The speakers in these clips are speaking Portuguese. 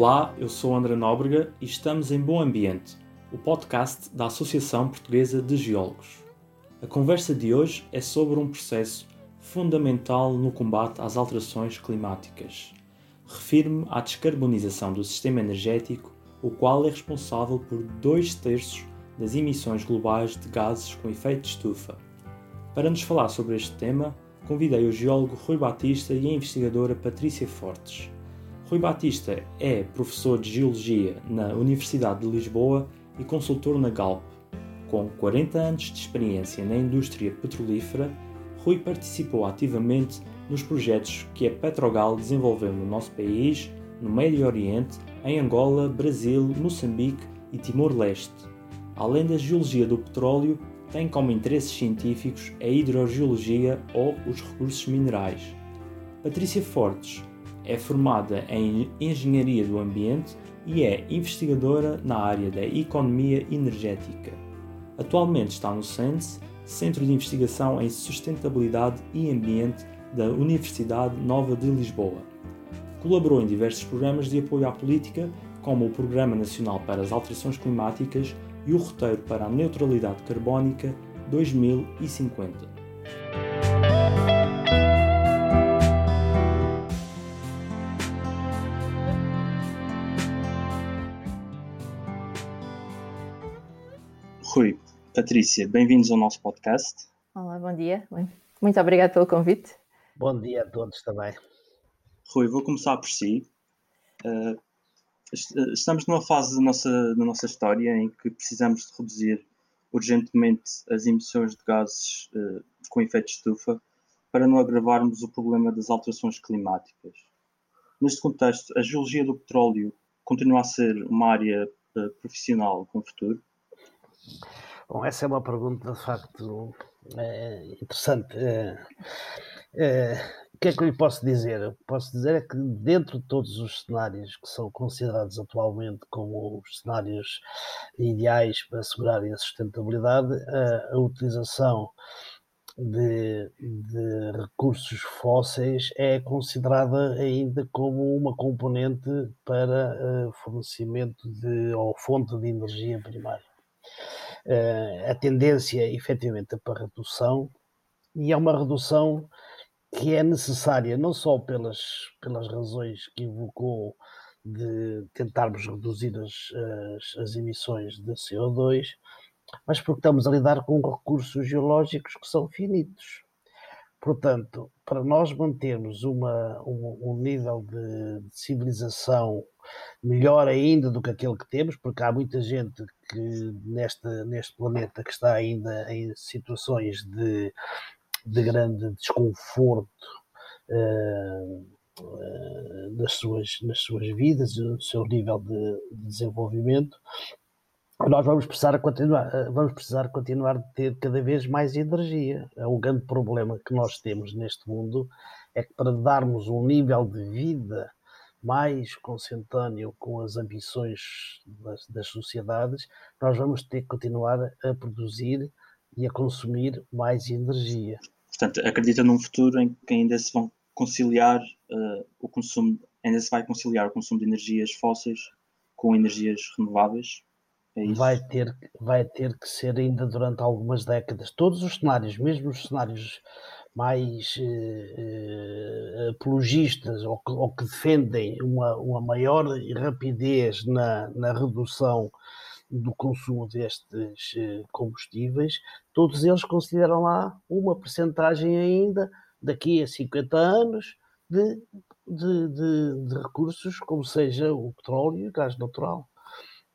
Olá, eu sou André Nóbrega e estamos em Bom Ambiente, o podcast da Associação Portuguesa de Geólogos. A conversa de hoje é sobre um processo fundamental no combate às alterações climáticas. Refiro-me à descarbonização do sistema energético, o qual é responsável por dois terços das emissões globais de gases com efeito de estufa. Para nos falar sobre este tema, convidei o geólogo Rui Batista e a investigadora Patrícia Fortes. Rui Batista é professor de Geologia na Universidade de Lisboa e consultor na Galp. Com 40 anos de experiência na indústria petrolífera, Rui participou ativamente nos projetos que a Petrogal desenvolveu no nosso país, no Médio Oriente, em Angola, Brasil, Moçambique e Timor-Leste. Além da geologia do petróleo, tem como interesses científicos a hidrogeologia ou os recursos minerais. Patrícia Fortes é formada em Engenharia do Ambiente e é investigadora na área da economia energética. Atualmente está no CENS, Centro de Investigação em Sustentabilidade e Ambiente da Universidade Nova de Lisboa. Colaborou em diversos programas de apoio à política, como o Programa Nacional para as Alterações Climáticas e o Roteiro para a Neutralidade Carbónica 2050. Patrícia, bem-vindos ao nosso podcast. Olá, bom dia. Muito obrigado pelo convite. Bom dia a todos também. Rui, vou começar por si. Uh, estamos numa fase da nossa, da nossa história em que precisamos de reduzir urgentemente as emissões de gases uh, com efeito de estufa para não agravarmos o problema das alterações climáticas. Neste contexto, a geologia do petróleo continua a ser uma área uh, profissional com futuro? Bom, essa é uma pergunta de facto é, interessante. É, é, o que é que eu lhe posso dizer? Eu posso dizer é que dentro de todos os cenários que são considerados atualmente como os cenários ideais para assegurarem a sustentabilidade, a, a utilização de, de, recursos fósseis é considerada ainda como uma componente para uh, fornecimento de ou fonte de energia primária. Uh, a tendência, efetivamente, é para redução, e é uma redução que é necessária não só pelas, pelas razões que invocou de tentarmos reduzir as, as, as emissões de CO2, mas porque estamos a lidar com recursos geológicos que são finitos. Portanto, para nós mantermos uma, um, um nível de, civilização melhor ainda do que aquele que temos, porque há muita gente que neste, neste planeta que está ainda em situações de, de grande desconforto uh, uh, nas, suas, nas suas vidas, no seu nível de, de desenvolvimento, nós vamos precisar continuar, eh, vamos precisar continuar de ter cada vez mais energia. É um grande problema que nós temos neste mundo é que para darmos um nível de vida mais consentâneo com as ambições das, das sociedades, nós vamos ter que continuar a produzir e a consumir mais energia. Portanto, acredita num futuro em que ainda se vão conciliar uh, o consumo, ainda se vai conciliar o consumo de energias fósseis com energias renováveis? É vai, ter, vai ter que ser ainda durante algumas décadas. Todos os cenários, mesmo os cenários mais eh, eh, apologistas ou que, ou que, defendem uma, uma maior rapidez na, na redução do consumo destes eh, combustíveis, todos eles consideram lá uma percentagem ainda, daqui a 50 anos, de, de, de, de recursos, como seja o petróleo e o gás natural.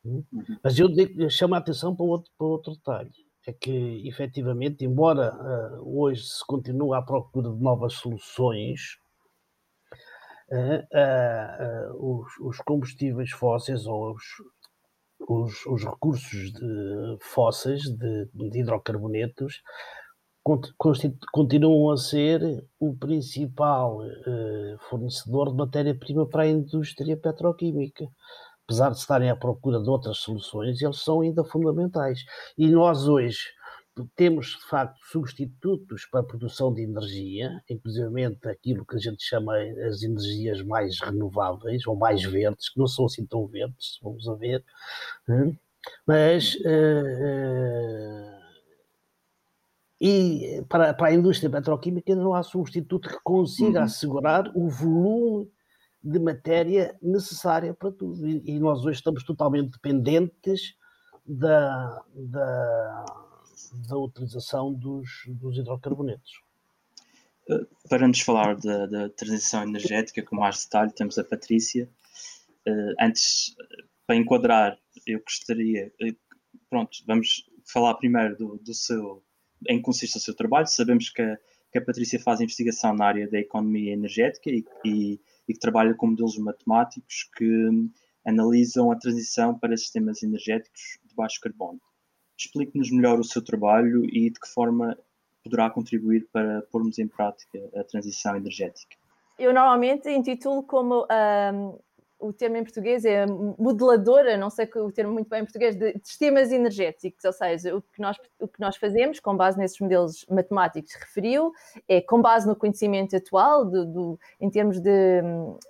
Uhum. Mas eu, chamo a atenção para outro, para outro detalhe. É que, efetivamente, embora uh, hoje se continue à procura de novas soluções, uh, uh, os, os, combustíveis fósseis ou os, os, os recursos de, fósseis de, de hidrocarbonetos continuam a ser o principal fornecedor de matéria-prima para a indústria petroquímica apesar de estarem à procura de outras soluções, eles são ainda fundamentais. E nós hoje, temos de facto substitutos para a produção de energia, inclusive aquilo que a gente chama as energias mais renováveis ou mais verdes, que não são assim tão verdes, vamos a ver, né? mas uh, e para, para a indústria petroquímica não há substituto que consiga uhum. assegurar o volume de matéria necessária para tudo. E, e nós hoje estamos totalmente dependentes da, da, da utilização dos, dos hidrocarbonetos. Eh, para nos falar da, da transição energética com mais detalhe, temos a Patrícia. Uh, antes, para enquadrar, eu gostaria. Uh, pronto, vamos falar primeiro do, do seu em que consiste o seu trabalho. Sabemos que a, que a Patrícia faz investigação na área da economia energética e, e, e que trabalha com modelos matemáticos que analisam a transição para sistemas energéticos de baixo carbono. Explique-nos melhor o seu trabalho e de que forma poderá contribuir para pormos em prática a transição energética. Eu normalmente intitulo como um, o termo em português é modeladora, não sei o termo muito bem em português, de, sistemas energéticos, ou seja, o que, nós, o que nós fazemos com base nesses modelos matemáticos referiu, é com base no conhecimento atual, do, do em termos de,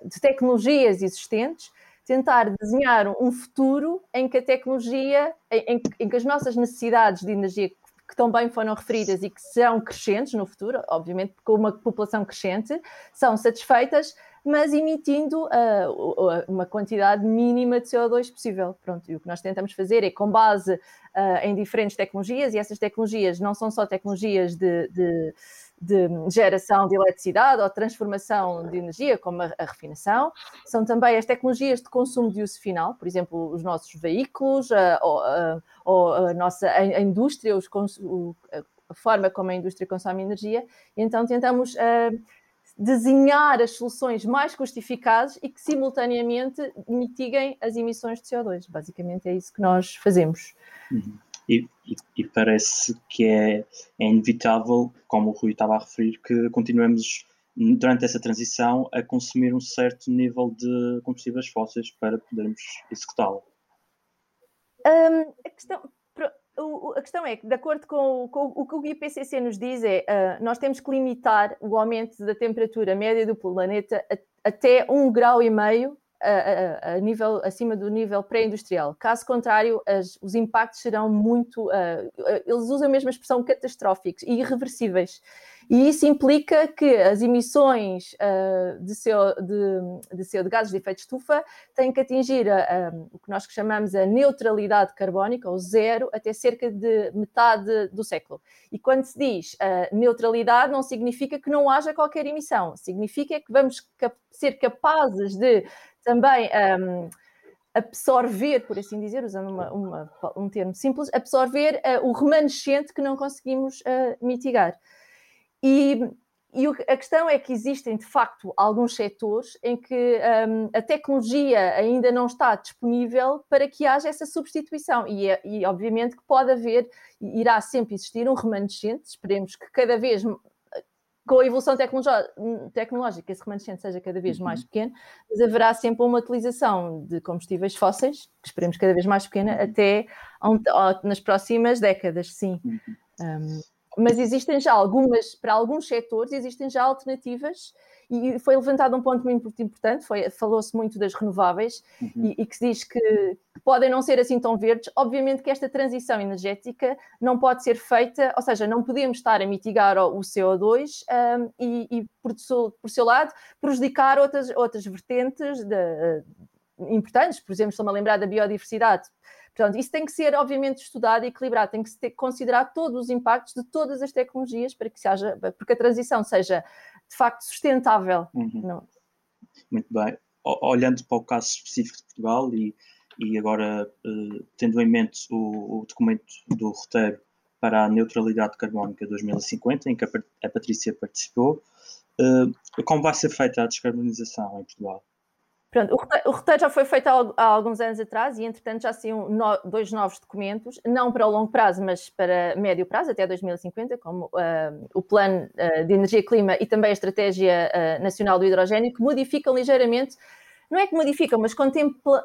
de tecnologias existentes, tentar desenhar um futuro em que a tecnologia, em, em, que as nossas necessidades de energia que também foram referidas e que serão crescentes no futuro, obviamente com uma população crescente, são satisfeitas mas emitindo uh, uma quantidade mínima de CO2 possível. Pronto, e o que nós tentamos fazer é, com base uh, em diferentes tecnologias, e essas tecnologias não são só tecnologias de, de, de geração de eletricidade ou transformação de energia, como a, a, refinação, são também as tecnologias de consumo de uso final, por exemplo, os nossos veículos, uh, ou, a nossa a, a indústria, os, o, a forma como a indústria consome energia, e então tentamos desenhar as soluções mais custificadas e que simultaneamente mitiguem as emissões de CO2. Basicamente é isso que nós fazemos. Uhum. E, e, e, parece que é, é, inevitável, como o Rui estava a referir, que continuemos durante essa transição a consumir um certo nível de combustíveis fósseis para podermos executá-la. Um, a questão, o, a questão é que, de acordo com, com, o que o IPCC nos diz, é uh, nós temos que limitar o aumento da temperatura média do planeta a, até um grau e meio a, a, a, nível, acima do nível pré-industrial. Caso contrário, as, os impactos serão muito. Uh, eles usam a mesma expressão catastróficos e irreversíveis. E isso implica que as emissões uh, de, CO, de, de, CO, de gases de efeito de estufa têm que atingir a, a, o que nós chamamos a neutralidade carbónica, ou zero, até cerca de metade do século. E quando se diz uh, neutralidade, não significa que não haja qualquer emissão, significa que vamos cap ser capazes de também um, absorver, por assim dizer, usando uma, uma, um termo simples, absorver uh, o remanescente que não conseguimos uh, mitigar. E, e, a questão é que existem, de facto, alguns setores em que um, a tecnologia ainda não está disponível para que haja essa substituição. E, é, e obviamente que pode haver, irá sempre existir um remanescente, esperemos que cada vez com a evolução tecnológica, esse remanescente seja cada vez mais uhum. pequeno, mas haverá sempre uma utilização de combustíveis fósseis, que esperemos cada vez mais pequena, uhum. até nas próximas décadas, sim. Uhum. Um, mas existem já algumas, para alguns setores, existem já alternativas e foi levantado um ponto muito importante, falou-se muito das renováveis uhum. e, e, que se diz que, que, podem não ser assim tão verdes. Obviamente que esta transição energética não pode ser feita, ou seja, não podemos estar a mitigar o CO2 um, e, e por, por, seu lado, prejudicar outras, outras vertentes de, importantes, por exemplo, estou-me a lembrar da biodiversidade. Portanto, isso tem que ser, obviamente, estudado e equilibrado, tem que se ter, considerar todos os impactos de todas as tecnologias para que seja, porque a transição seja de facto sustentável. Uhum. Muito bem. Olhando para o caso específico de Portugal e, e agora uh, tendo em mente o, o, documento do roteiro para a neutralidade carbónica 2050, em que a, a Patrícia participou, uh, como vai ser feita a descarbonização em Portugal? Pronto, o roteiro já foi feito há, alguns anos atrás e, entretanto, já saíram dois novos documentos, não para o longo prazo, mas para médio prazo, até 2050, como uh, o Plano uh, de Energia e Clima e também a Estratégia uh, Nacional do Hidrogênio, que modificam ligeiramente, não é que modificam, mas contemplam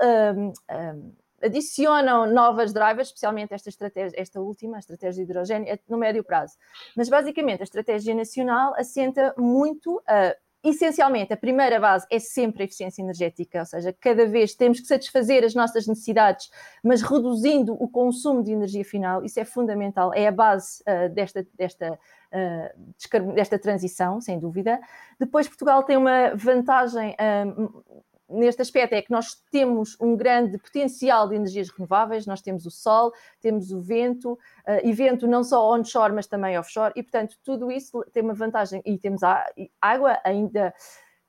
adicionam novas drivers, especialmente esta estratégia, esta última, a estratégia de hidrogênio, é no médio prazo. Mas basicamente a estratégia nacional assenta muito uh, essencialmente, a primeira base é sempre a eficiência energética, ou seja, cada vez temos que satisfazer as nossas necessidades, mas reduzindo o consumo de energia final, isso é fundamental, é a base uh, desta, desta, uh, desta transição, sem dúvida. Depois, Portugal tem uma vantagem uh, neste aspecto é que nós temos um grande potencial de energias renováveis, nós temos o sol, temos o vento, uh, e vento não só onshore, mas também offshore, e portanto tudo isso tem uma vantagem, e temos a, água ainda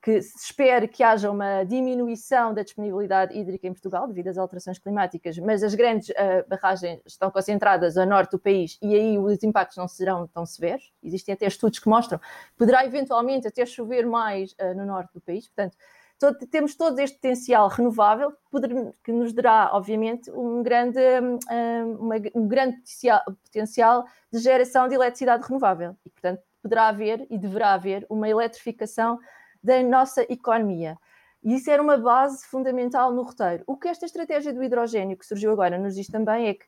que se espera que haja uma diminuição da disponibilidade hídrica em Portugal devido às alterações climáticas, mas as grandes uh, barragens estão concentradas a norte do país e aí os impactos não serão tão severos. Existem até estudos que mostram que poderá eventualmente até chover mais uh, no norte do país, portanto todo, temos todo este potencial renovável que, nos dará, obviamente, um grande, um, uma, um grande potencial de geração de eletricidade renovável. E, portanto, poderá haver e deverá haver uma eletrificação da nossa economia. E isso era uma base fundamental no roteiro. O que esta estratégia do hidrogênio que surgiu agora nos diz também é que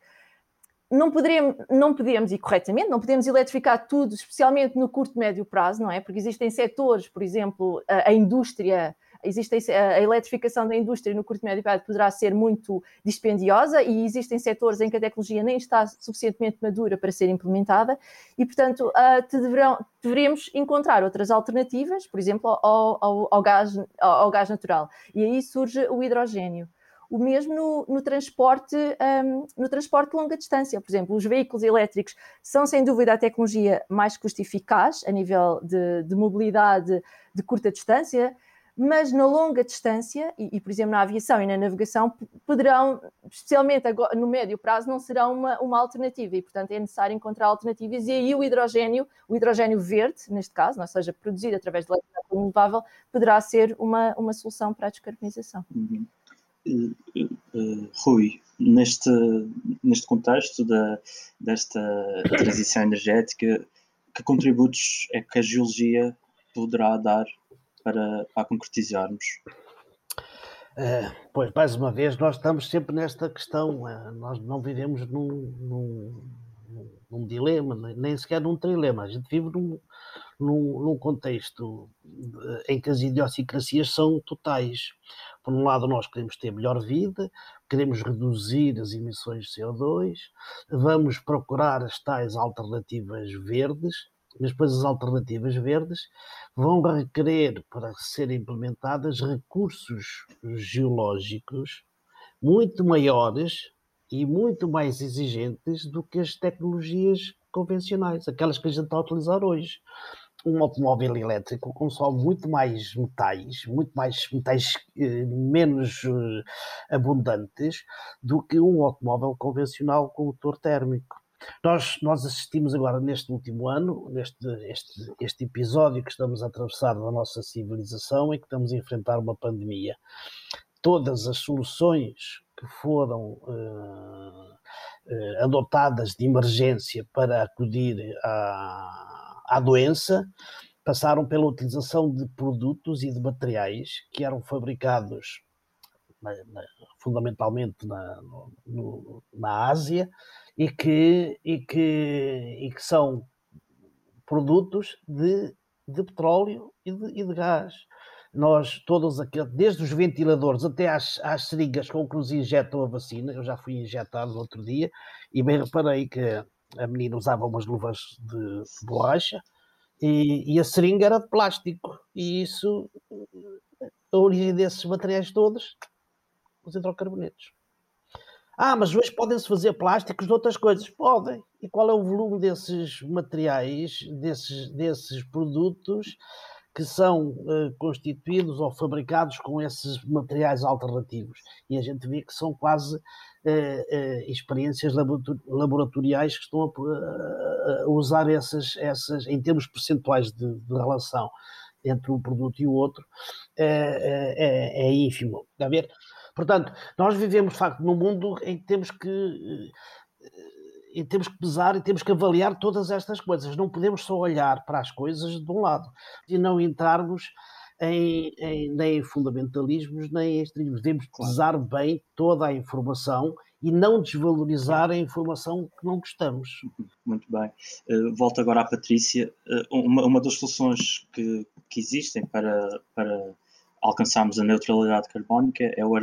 não, poderemos, não podemos, e corretamente, não podemos eletrificar tudo, especialmente no curto e médio prazo, não é? Porque existem setores, por exemplo, a, a indústria existe a eletrificação da indústria no curto e médio prazo poderá ser muito dispendiosa e existem setores em que a tecnologia nem está suficientemente madura para ser implementada e, portanto, uh, deverão, deveremos encontrar outras alternativas, por exemplo, ao, ao, ao, gás, ao, gás natural. E aí surge o hidrogênio o mesmo no, no transporte, um, no transporte de longa distância. Por exemplo, os veículos elétricos são sem dúvida a tecnologia mais custo-eficaz a nível de, de, mobilidade de curta distância mas na longa distância, e, e, por exemplo na aviação e na navegação, poderão, especialmente agora, no médio prazo, não serão uma, uma alternativa e, portanto, é necessário encontrar alternativas. E aí o hidrogênio, o hidrogênio verde, neste caso, ou seja, produzido através de eletricidade renovável, poderá ser uma, uma solução para a descarbonização. Uhum. Uh, uh, Rui, neste, neste contexto da, desta transição energética, que contributos é que a geologia poderá dar para, para concretizarmos? Uh, pois, mais uma vez, nós estamos sempre nesta questão. Uh, nós não vivemos num, num, num, dilema, nem sequer num trilema. A gente vive num, num, num contexto de, em que as idiosincrasias são totais. Por um lado, nós queremos ter melhor vida, queremos reduzir as emissões de CO2, vamos procurar as tais alternativas verdes mas depois as alternativas verdes vão requerer, para serem implementadas, recursos geológicos muito maiores e muito mais exigentes do que as tecnologias convencionais, aquelas que a gente está a utilizar hoje. Um automóvel elétrico consome muito mais metais, muito mais metais eh, menos eh, abundantes do que um automóvel convencional com motor térmico. Nós, nós assistimos agora neste último ano, neste este, este episódio que estamos a atravessar da nossa civilização e que estamos a enfrentar uma pandemia. Todas as soluções que foram uh, uh, adotadas de emergência para acudir à, à doença passaram pela utilização de produtos e de materiais que eram fabricados na, na, fundamentalmente na, no, na Ásia e que, e que, e que são produtos de, de petróleo e de, e de gás. Nós, todos aqueles, desde os ventiladores até às, às seringas com que nos injetam a vacina, eu já fui injetado outro dia e bem reparei que a menina usava umas luvas de, de borracha e, e, a seringa era de plástico. E isso, a origem desses materiais todos, os hidrocarbonetos. Ah, mas hoje podem-se fazer plásticos de outras coisas. Podem. E qual é o volume desses materiais, desses, desses produtos que são uh, constituídos ou fabricados com esses materiais alternativos? E a gente vê que são quase uh, uh, experiências laboratoriais que estão a, usar essas, essas, em termos percentuais de, de relação entre um produto e o outro, é, é, é ínfimo. Está a ver? Portanto, nós vivemos, de facto, num mundo em que temos que eh, e temos que pesar e temos que avaliar todas estas coisas. Não podemos só olhar para as coisas de um lado e não entrarmos em, em, nem em fundamentalismos, nem em extremismos. Devemos pesar bem toda a informação e não desvalorizar a informação que não gostamos. Muito bem. Uh, volto agora à Patrícia. Uh, uma, uma das soluções que, que existem para, para alcançarmos a neutralidade carbónica é o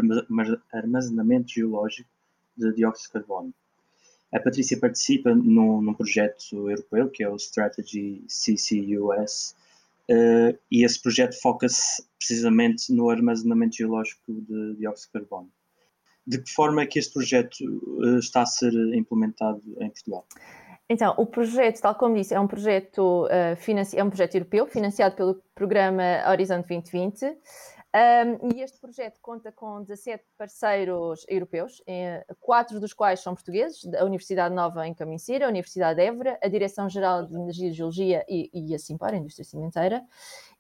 armazenamento geológico de dióxido de carbono. A Patrícia participa num, num projeto europeu que é o Strategy CCUS uh, e esse projeto foca-se precisamente no armazenamento geológico de dióxido de carbono. De que forma é que este projeto uh, está a ser implementado em Portugal? Então, o projeto, tal como disse, é um projeto, uh, é um projeto europeu, financiado pelo programa Horizonte 2020. Um, e este projeto conta com 17 parceiros europeus, eh, quatro dos quais são portugueses, a Universidade Nova em Camincira, a Universidade de Évora, a Direção-Geral de Energia e Geologia e, e a Simpar, a indústria cimenteira.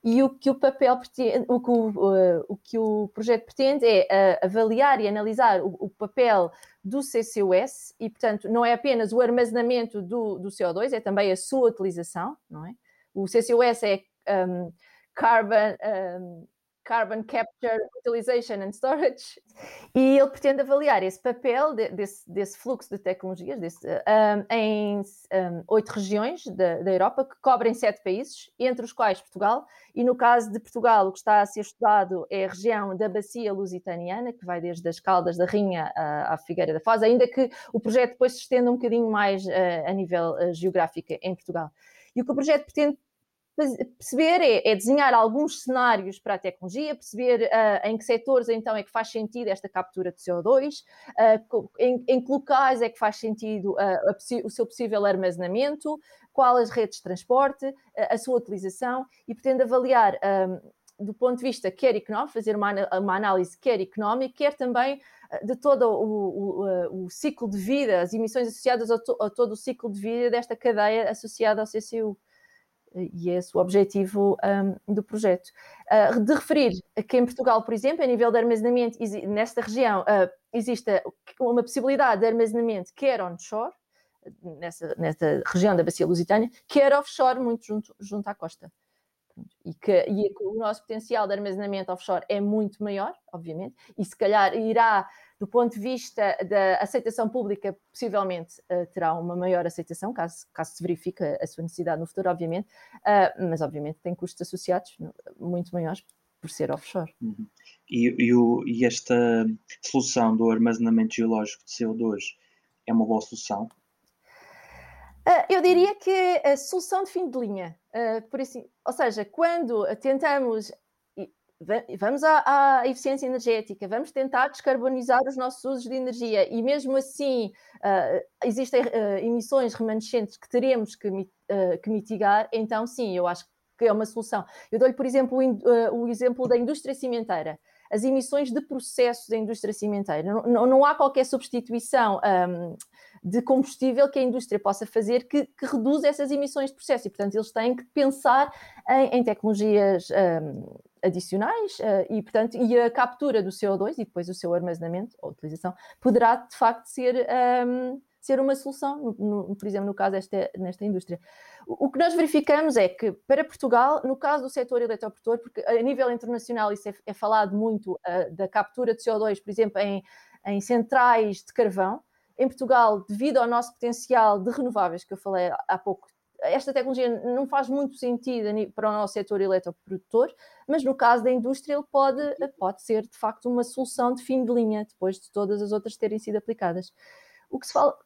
E o que o papel pretende, o que o, uh, o, que o projeto pretende é uh, avaliar e analisar o, o, papel do CCUS e, portanto, não é apenas o armazenamento do, do CO2, é também a sua utilização, não é? O CCUS é um, Carbon... Um, Carbon Capture, Utilization and Storage, e ele pretende avaliar esse papel de, desse, desse, fluxo de tecnologias desse, um, em oito regiões da, da, Europa, que cobrem sete países, entre os quais Portugal, e no caso de Portugal, o que está a ser estudado é a região da Bacia Lusitaniana, que vai desde as Caldas da Rinha à, Figueira da Foz, ainda que o projeto depois se estenda um bocadinho mais uh, a nível uh, geográfico em Portugal. E o que o projeto pretende perceber é, é, desenhar alguns cenários para a tecnologia, perceber uh, em que setores então é que faz sentido esta captura de CO2, uh, em, em, que locais é que faz sentido uh, o seu possível armazenamento, qual as redes de transporte, a sua utilização e pretende avaliar do ponto de vista quer económico, fazer uma, uma análise quer económica, quer também de todo o, o, o, ciclo de vida, as emissões associadas a, to, a todo o ciclo de vida desta cadeia associada ao CCU e esse o objetivo um, do projeto. Uh, de referir que em Portugal, por exemplo, a nível de armazenamento, nesta região, uh, existe uma possibilidade de armazenamento quer onshore, nessa, nessa região da Bacia Lusitânia, quer offshore, muito junto, junto à costa. E que, e o nosso potencial de armazenamento offshore é muito maior, obviamente, e se calhar irá do ponto de vista da aceitação pública, possivelmente uh, terá uma maior aceitação, caso, caso se verifique a sua necessidade no futuro, obviamente, uh, mas obviamente tem custos associados muito maiores por ser offshore. Uhum. E, e, o, e, esta solução do armazenamento geológico de CO2 é uma boa solução? Uh, eu diria que a solução de fim de linha, por assim, ou seja, quando tentamos vamos à, à, eficiência energética, vamos tentar descarbonizar os nossos usos de energia e mesmo assim uh, existem uh, emissões remanescentes que teremos que, uh, que, mitigar, então sim, eu acho que é uma solução. Eu dou-lhe, por exemplo, o, o, exemplo da indústria cimenteira. As emissões de processos da indústria cimenteira. Não, não, há qualquer substituição um, de combustível que a indústria possa fazer que, que reduza essas emissões de processo e, portanto, eles têm que pensar em, em tecnologias um, adicionais uh, e, portanto, e a captura do CO2 e depois o seu armazenamento ou utilização poderá, de facto, ser, um, ser uma solução, no, no, por exemplo, no caso desta, nesta indústria. O, o, que nós verificamos é que, para Portugal, no caso do setor eletroprodutor, porque a nível internacional isso é, é falado muito uh, da captura de CO2, por exemplo, em, em centrais de carvão, em Portugal, devido ao nosso potencial de renováveis que eu falei há pouco, esta tecnologia não faz muito sentido para o nosso setor eletroprodutor, mas no caso da indústria ele pode, pode ser de facto uma solução de fim de linha, depois de todas as outras terem sido aplicadas. O que se fala,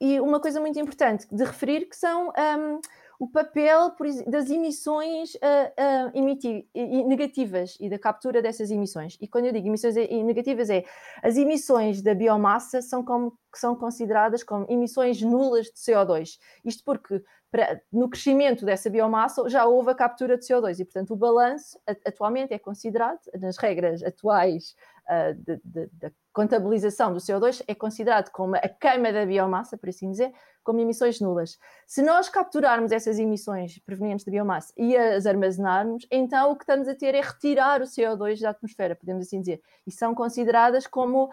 e uma coisa muito importante de referir que são um, o papel das emissões uh, uh, negativas e da captura dessas emissões. E quando eu digo emissões negativas, é as emissões da biomassa são, como, são consideradas como emissões nulas de CO2. Isto porque para, no crescimento dessa biomassa já houve a captura de CO2 e, portanto, o balanço atualmente é considerado, nas regras atuais uh, da contabilização do CO2, é considerado como a queima da biomassa, por assim dizer, como emissões nulas. Se nós capturarmos essas emissões provenientes da biomassa e as armazenarmos, então o que estamos a ter é retirar o CO2 da atmosfera, podemos assim dizer, e são consideradas como uh,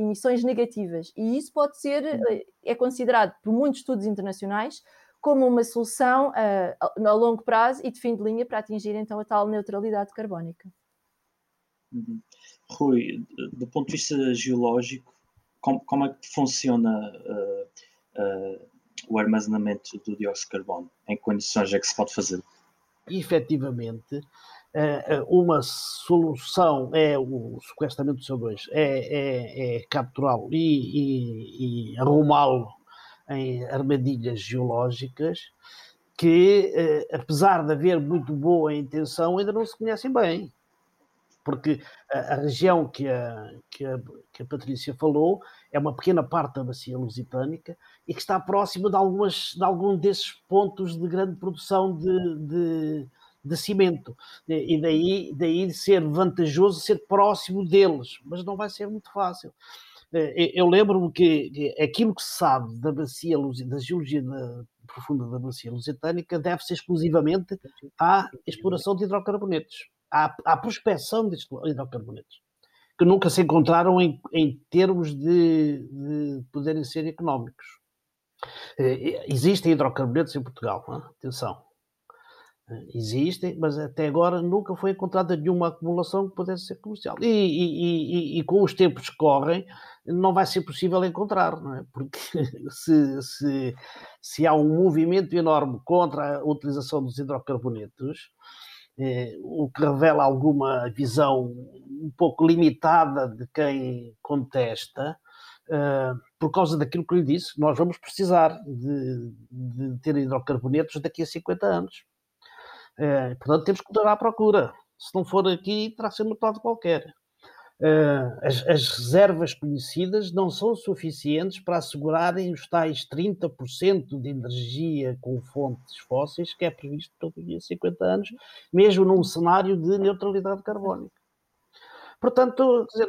emissões negativas. E isso pode ser, uh, é considerado por muitos estudos internacionais, como uma solução uh, a longo prazo e de fim de linha para atingir então a tal neutralidade carbónica. Uhum. Rui, do ponto de vista geológico, como, como é que funciona uh, uh, o armazenamento do dióxido de carbono? Em que condições é que se pode fazer? Efetivamente, uma solução é o sequestramento do CO2, é, é, é capturá-lo e, e, e arrumá-lo em armadilhas geológicas que, apesar de haver muito boa intenção, ainda não se conhecem bem porque a, a região que a, que, a, que a Patrícia falou é uma pequena parte da bacia lusitânica e que está próxima de, algumas, de algum desses pontos de grande produção de, de, de cimento. E daí, daí ser vantajoso ser próximo deles, mas não vai ser muito fácil. Eh, eu lembro-me que aquilo que se sabe da bacia, da geologia da, profunda da bacia lusitânica deve-se exclusivamente à exploração de hidrocarbonetos à, à prospecção de hidrocarbonetos, que nunca se encontraram em, em termos de, de poderem ser económicos. Eh, existem hidrocarbonetos em Portugal, é? atenção. Existem, mas até agora nunca foi encontrada nenhuma acumulação que pudesse ser comercial. E, e, e, e, com os tempos que correm, não vai ser possível encontrar, não é? Porque se, se, se há um movimento enorme contra a utilização dos hidrocarbonetos, eh, o que revela alguma visão um pouco limitada de quem contesta, eh, por causa daquilo que lhe disse, nós vamos precisar de, de ter hidrocarbonetos daqui a 50 anos. Eh, portanto, temos que dar à procura. Se não for aqui, terá ser no lado qualquer. Uh, as, as, reservas conhecidas não são suficientes para assegurarem os tais 30% de energia com fontes fósseis que é previsto daqui a 50 anos, mesmo num cenário de neutralidade carbónica. Portanto, dizer,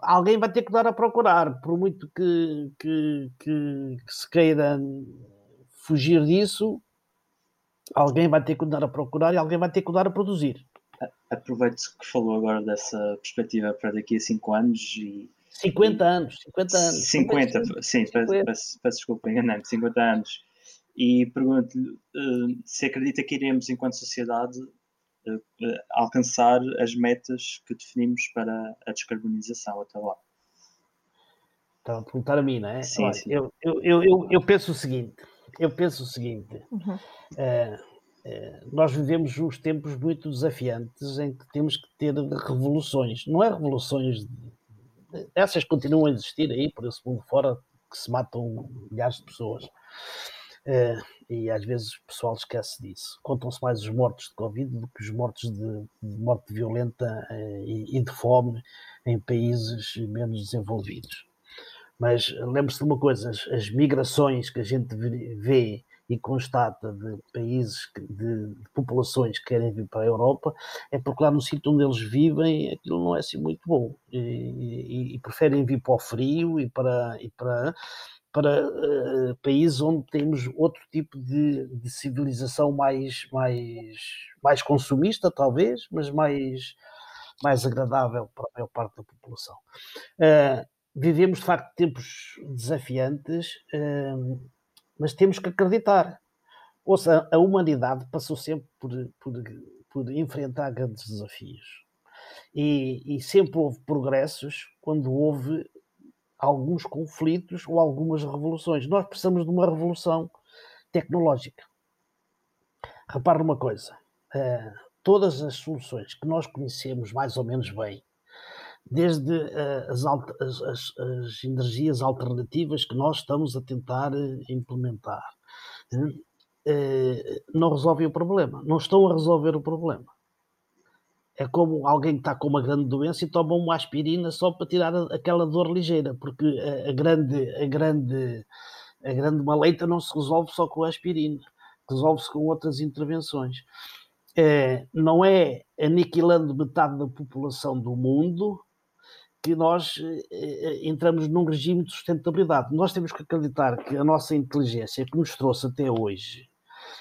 alguém vai ter que dar a procurar, por muito que, que, que, que se queira fugir disso, alguém vai ter que dar a procurar e alguém vai ter que dar a produzir aproveito que falou agora dessa perspectiva para daqui a 5 anos e 50 anos, 50 anos. 50, sim, 50. Peço, peço, peço desculpa, enganei-me, 50 anos. E pergunto-lhe uh, se acredita que iremos, enquanto sociedade, uh, uh, alcançar as metas que definimos para a descarbonização até lá. Estava a perguntar a mim, não é? Sim, Olha, sim. Eu, eu, eu, eu, penso o seguinte, eu penso o seguinte, uhum. Eh, nós vivemos uns tempos muito desafiantes em que temos que ter revoluções. Não é revoluções. Essas continuam a existir aí, por esse mundo fora, que se matam milhares de pessoas. Eh, e às vezes o pessoal esquece disso. Contam-se mais os mortos de Covid do que os mortos de, de morte violenta eh, e, e de fome em países menos desenvolvidos. Mas lembre-se de uma coisa: as, as migrações que a gente vê e constata de países, de, de, populações que querem vir para a Europa, é porque lá no sítio onde eles vivem aquilo não é assim muito bom e, e, e preferem vir para o frio e para, e para, para uh, países onde temos outro tipo de, de, civilização mais, mais, mais consumista, talvez, mas mais, mais agradável para a maior parte da população. Uh, vivemos de facto tempos desafiantes. Uh, mas temos que acreditar. Ouça, a humanidade passou sempre por, por, por enfrentar grandes desafios. E, e, sempre houve progressos quando houve alguns conflitos ou algumas revoluções. Nós precisamos de uma revolução tecnológica. Repare numa coisa: uh, todas as soluções que nós conhecemos mais ou menos bem desde uh, as, as, as, as, energias alternativas que nós estamos a tentar uh, implementar. Uh, não resolvem o problema, não estão a resolver o problema. É como alguém que está com uma grande doença e toma uma aspirina só para tirar aquela dor ligeira, porque a, a grande, a grande, a grande maleita não se resolve só com a aspirina, resolve-se com outras intervenções. É, não é aniquilando metade da população do mundo que nós eh, eh, entramos num regime de sustentabilidade. Nós temos que acreditar que a nossa inteligência que nos trouxe até hoje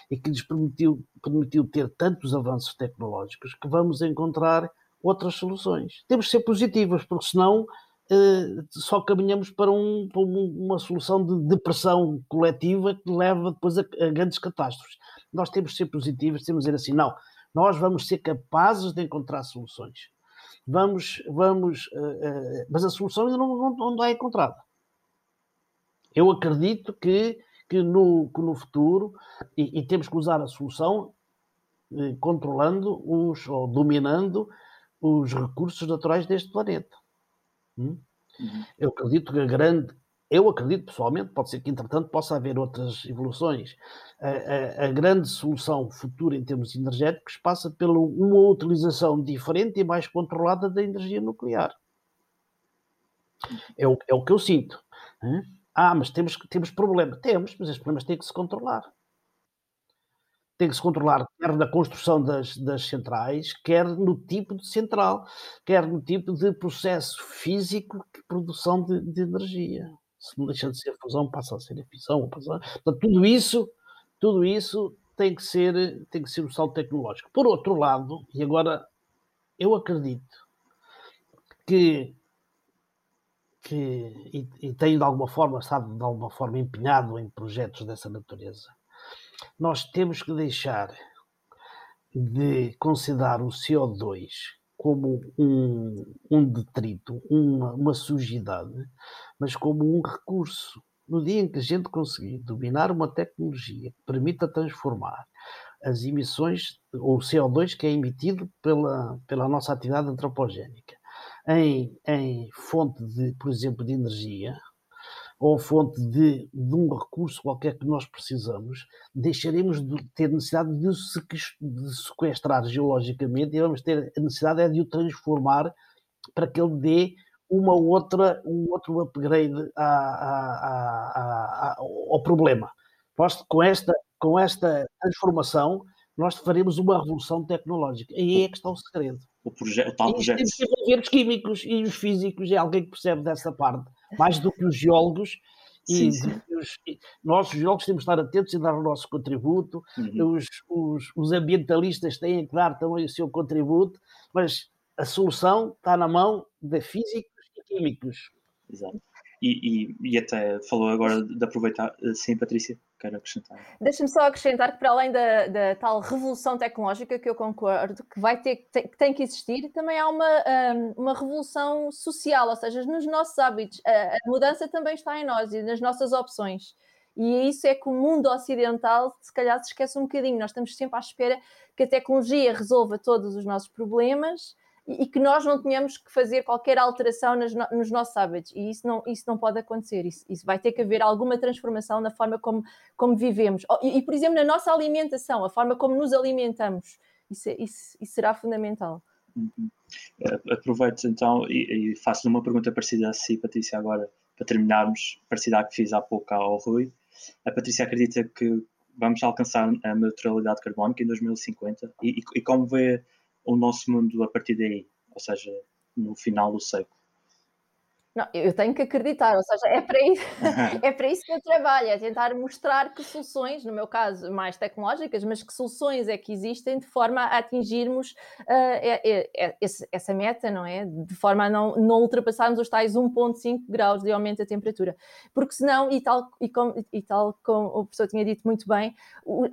e que nos permitiu, permitiu ter tantos avanços tecnológicos que vamos encontrar outras soluções. Temos que ser positivos, porque senão uh, só caminhamos para, um, para, uma solução de depressão coletiva que leva depois a, a grandes catástrofes. Nós temos de ser positivos, temos de dizer assim, não, nós vamos ser capazes de encontrar soluções. Vamos, vamos, uh, uh, mas a solução ainda não, não, não é encontrada. Eu acredito que, que, no, que no futuro, e, e temos que usar a solução eh, controlando os, ou dominando os recursos naturais deste planeta. Hum? Uhum. Eu acredito que a grande, eu acredito pessoalmente, pode ser que entretanto possa haver outras evoluções. A, a, a grande solução futura em termos energéticos passa pela uma utilização diferente e mais controlada da energia nuclear. É o, é o que eu sinto. Ah, mas temos, temos problema. Temos, mas esses problemas têm que se controlar tem que se controlar quer na construção das, das centrais, quer no tipo de central, quer no tipo de processo físico de produção de, de energia. Se não deixa de ser fusão, passa a ser fissão. Portanto, tudo isso, tudo isso tem que ser, tem que ser um salto tecnológico. Por outro lado, e agora eu acredito que que, e, e tenho de alguma forma, estado de alguma forma empenhado em projetos dessa natureza nós temos que deixar de considerar o CO2 como um, um detrito, uma, uma sujidade, mas como um recurso. No dia em que a gente conseguir dominar uma tecnologia que permita transformar as emissões, ou o CO2 que é emitido pela, pela nossa atividade antropogénica, em, em fonte, de, por exemplo, de energia, ou fonte de, de, um recurso qualquer que nós precisamos, deixaremos de ter necessidade de, sequestrar geologicamente e vamos ter a necessidade é de o transformar para que ele dê uma outra, um outro upgrade a, a, a, ao problema. Nós, com, esta, com esta transformação, nós faremos uma revolução tecnológica. Aí é que está o segredo. O, proje o tal projeto. Temos que envolver os químicos e os físicos, é alguém que percebe dessa parte mais do que os geólogos. E, sim. Os, nós, os geólogos, temos de estar atentos e dar o nosso contributo. Uhum. Os, os, os, ambientalistas têm que dar também o seu contributo, mas a solução está na mão de físicos e químicos. Exato. E, e, e até falou agora de aproveitar, sim, Patrícia quer acrescentar. Deixa-me só acrescentar que, para além da, da, tal revolução tecnológica que eu concordo que vai ter que tem que existir, também há uma, hum, uma revolução social, ou seja, nos nossos hábitos. A, a mudança também está em nós e nas nossas opções. E é isso é que o mundo ocidental, se calhar, se esquece um bocadinho. Nós estamos sempre à espera que a tecnologia resolva todos os nossos problemas e, que nós não tenhamos que fazer qualquer alteração nas, nos nossos hábitos. E isso não, isso não pode acontecer. Isso, isso vai ter que haver alguma transformação na forma como, como vivemos. E, e, por exemplo, na nossa alimentação, a forma como nos alimentamos. Isso, é, isso, isso será fundamental. Uhum. Aproveito então e, e faço uma pergunta parecida a si, Patrícia, agora, para terminarmos, parecida à que fiz há pouco ao Rui. A Patrícia acredita que vamos alcançar a neutralidade carbónica em 2050 e, e, e como vê o nosso mundo a partir daí, ou seja, no final do século. Não, eu tenho que acreditar, ou seja, é para, isso, é para isso que eu trabalho, é tentar mostrar que soluções, no meu caso mais tecnológicas, mas que soluções é que existem de forma a atingirmos uh, é, é, é, essa meta, não é? De forma a não, não ultrapassarmos os tais 1,5 graus de aumento da temperatura. Porque senão, e tal, e, com, e tal como o professor tinha dito muito bem,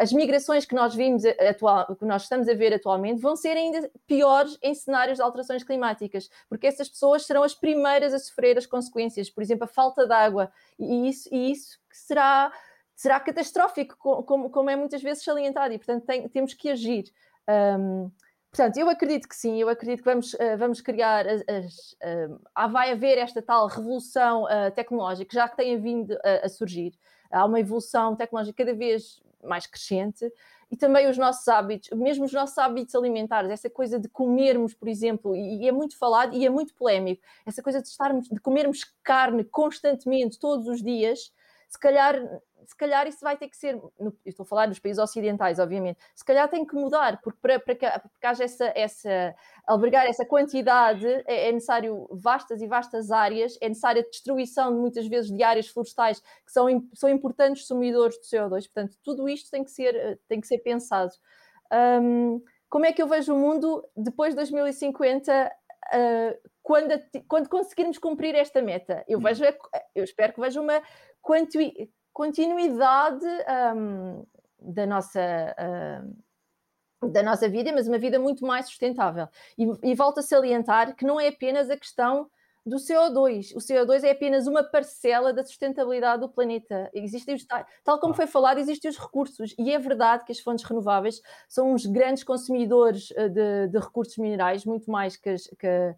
as migrações que nós vimos atual, que nós estamos a ver atualmente vão ser ainda piores em cenários de alterações climáticas, porque essas pessoas serão as primeiras a sofrer as consequências, por exemplo, a falta de água, e isso, e isso será, será catastrófico, como, como é muitas vezes salientado, e portanto tem, temos que agir. Um, portanto, eu acredito que sim, eu acredito que vamos, uh, vamos criar, as, as, uh, vai haver esta tal revolução uh, tecnológica, já que tem vindo a, a surgir. Há uma evolução tecnológica cada vez mais crescente e também os nossos hábitos, mesmo os nossos hábitos alimentares, essa coisa de comermos, por exemplo, e, é muito falado e é muito polémico, essa coisa de estarmos, de comermos carne constantemente, todos os dias, se calhar se calhar isso vai ter que ser, no, estou a falar dos países ocidentais, obviamente, se calhar tem que mudar, porque para, para, que, para que haja essa, essa, albergar essa quantidade é, é, necessário vastas e vastas áreas, é necessária a destruição de muitas vezes de áreas florestais que são, são importantes sumidores de CO2, portanto, tudo isto tem que ser, tem que ser pensado. Um, como é que eu vejo o mundo depois de 2050? Uh, quando, quando conseguirmos cumprir esta meta. Eu, vejo, eu espero que veja uma continuidade um, da nossa. Um, da nossa vida, mas uma vida muito mais sustentável. E, e volto a salientar que não é apenas a questão do CO2. O CO2 é apenas uma parcela da sustentabilidade do planeta. Existem os, tal como foi falado, existem os recursos. E é verdade que as fontes renováveis são os grandes consumidores eh, de, de recursos minerais, muito mais que as, que,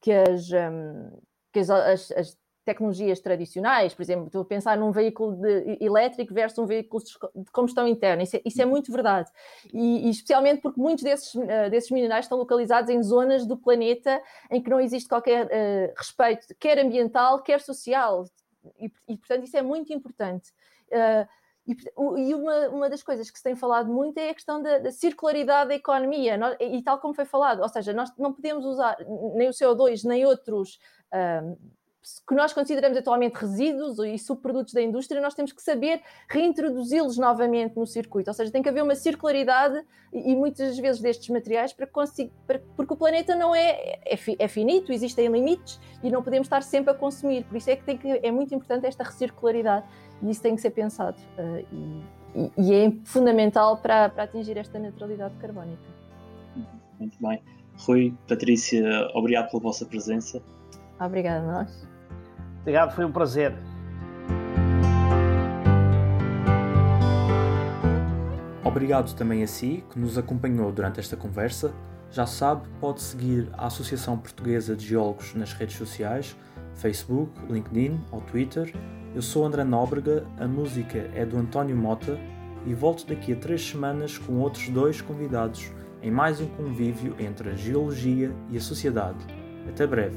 que as, um, que as, as tecnologias tradicionais, por exemplo, estou a pensar num veículo de, elétrico versus um veículo de combustão interna, isso é, isso é muito verdade. E, e, especialmente porque muitos desses, uh, desses minerais estão localizados em zonas do planeta em que não existe qualquer uh, respeito, quer ambiental, quer social, e, e, portanto isso é muito importante. Uh, e, uma, uma, das coisas que se tem falado muito é a questão da, da circularidade da economia, e tal como foi falado, ou seja, nós não podemos usar nem o CO2, nem outros que nós consideramos atualmente resíduos e subprodutos da indústria, nós temos que saber reintroduzi-los novamente no circuito. Ou seja, tem que haver uma circularidade e, muitas vezes destes materiais para, para porque o planeta não é, é, é, finito, existem limites e não podemos estar sempre a consumir. Por isso é que, tem que é muito importante esta recircularidade e isso tem que ser pensado uh, e, e, é fundamental para, para atingir esta neutralidade carbónica. Muito bem. Rui, Patrícia, obrigado pela vossa presença. Obrigada a nós. Obrigado, foi um prazer. Obrigado também a si que nos acompanhou durante esta conversa. Já sabe, pode seguir a Associação Portuguesa de Geólogos nas redes sociais, Facebook, LinkedIn ou Twitter. Eu sou André Nóbrega, a música é do António Mota e volto daqui a três semanas com outros dois convidados em mais um convívio entre a geologia e a sociedade. Até breve!